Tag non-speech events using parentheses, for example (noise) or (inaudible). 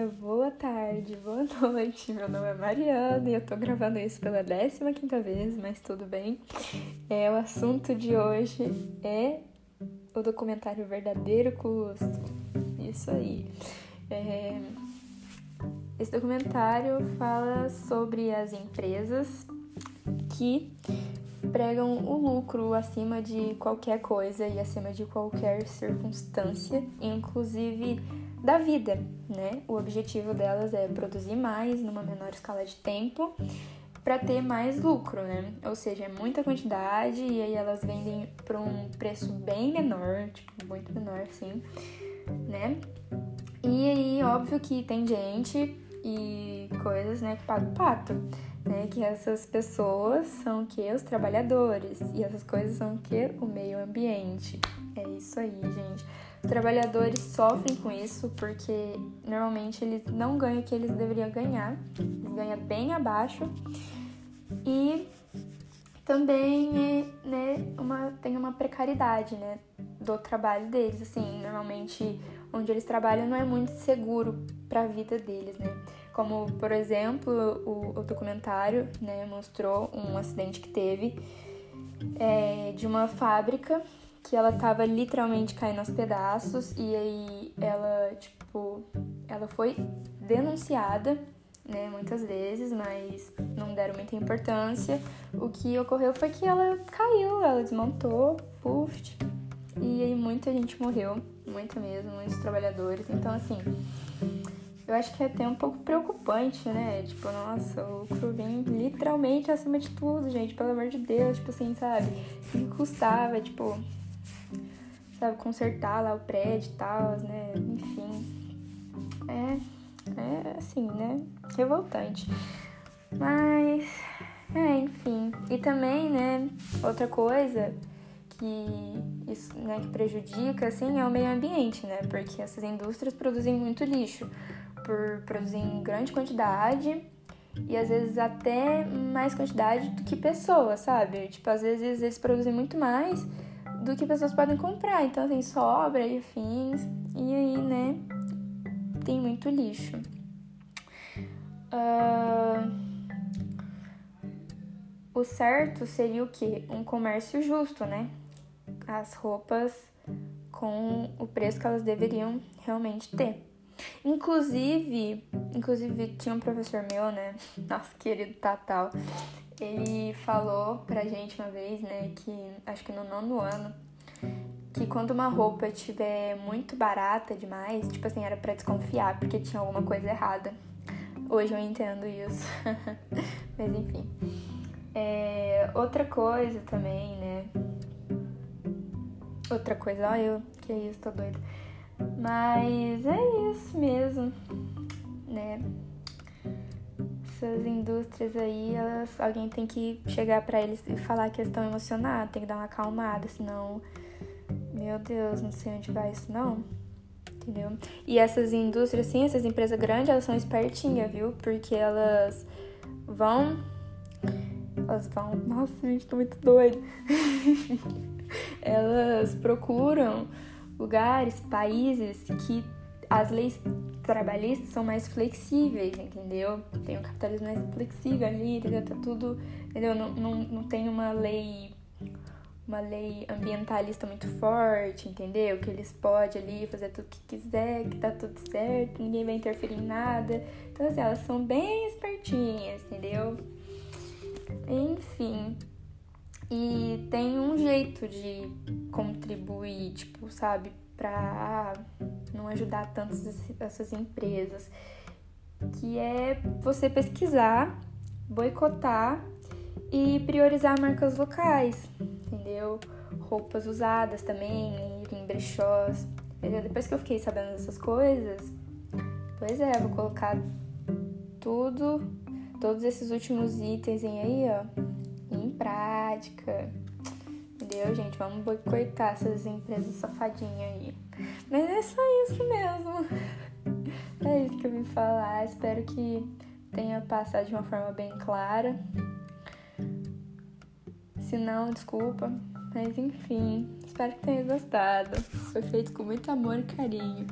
dia, boa tarde, boa (laughs) noite. Meu nome é Mariana e eu tô gravando isso pela 15 quinta vez, mas tudo bem. É, o assunto de hoje é o documentário Verdadeiro Custo. Isso aí. É, esse documentário fala sobre as empresas que pregam o lucro acima de qualquer coisa e acima de qualquer circunstância, inclusive da vida, né? O objetivo delas é produzir mais numa menor escala de tempo para ter mais lucro, né? Ou seja, é muita quantidade e aí elas vendem por um preço bem menor, tipo, muito menor, assim, né? E aí, óbvio que tem gente e coisas, né, que pagam pato né? Que essas pessoas são o que? Os trabalhadores. E essas coisas são o que? O meio ambiente. É isso aí, gente. Trabalhadores sofrem com isso porque normalmente eles não ganham o que eles deveriam ganhar. Eles ganham bem abaixo. E também né, uma, tem uma precariedade né, do trabalho deles. Assim, normalmente onde eles trabalham não é muito seguro para a vida deles, né? Como, por exemplo, o, o documentário né, mostrou um acidente que teve é, de uma fábrica que ela tava literalmente caindo aos pedaços e aí ela, tipo, ela foi denunciada, né, muitas vezes, mas não deram muita importância. O que ocorreu foi que ela caiu, ela desmontou, puf, e aí muita gente morreu, muita mesmo, muitos trabalhadores. Então, assim, eu acho que é até um pouco preocupante, né? Tipo, nossa, o lucro vem literalmente acima de tudo, gente, pelo amor de Deus, tipo assim, sabe? O que custava, tipo, sabe, consertar lá o prédio e tal, né? Enfim. É, é assim, né? Revoltante. Mas, é, enfim. E também, né, outra coisa que isso, né, que prejudica, assim, é o meio ambiente, né? Porque essas indústrias produzem muito lixo por produzir em grande quantidade e às vezes até mais quantidade do que pessoas, sabe? Tipo, às vezes eles produzem muito mais do que pessoas podem comprar, então assim, sobra e afins, e aí, né, tem muito lixo. Uh... O certo seria o quê? Um comércio justo, né? As roupas com o preço que elas deveriam realmente ter. Inclusive, inclusive tinha um professor meu, né? Nosso querido Tatal. Ele falou pra gente uma vez, né, que acho que no nono ano, que quando uma roupa estiver muito barata demais, tipo assim, era para desconfiar, porque tinha alguma coisa errada. Hoje eu entendo isso. (laughs) Mas enfim. É, outra coisa também, né? Outra coisa, ó, eu, que isso, tô doida. Mas é isso mesmo, né? Essas indústrias aí, elas, alguém tem que chegar para eles e falar que estão emocionados, tem que dar uma acalmada, senão, meu Deus, não sei onde vai isso não. Entendeu? E essas indústrias, sim, essas empresas grandes, elas são espertinhas, viu? Porque elas vão. Elas vão. Nossa, gente, tô muito doida. (laughs) elas procuram lugares, países que as leis trabalhistas são mais flexíveis, entendeu? Tem o capitalismo mais flexível ali, entendeu? Tá tudo, entendeu? Não, não, não tem uma lei uma lei ambientalista muito forte, entendeu? Que eles podem ali fazer tudo que quiser, que tá tudo certo, ninguém vai interferir em nada. Então, assim, elas são bem espertinhas, entendeu? Enfim, e tem um jeito de contribuir, tipo, sabe, para não ajudar tanto essas empresas, que é você pesquisar, boicotar e priorizar marcas locais, entendeu? Roupas usadas também, ir em brechós. Depois que eu fiquei sabendo dessas coisas, pois é, vou colocar tudo, todos esses últimos itens aí, ó, prática. Entendeu, gente? Vamos boicotar essas empresas safadinhas aí. Mas é só isso mesmo. (laughs) É isso que eu vim falar. Espero que tenha passado de uma forma bem clara. Se não, desculpa. Mas enfim, espero que tenha gostado. Foi feito com muito amor e carinho.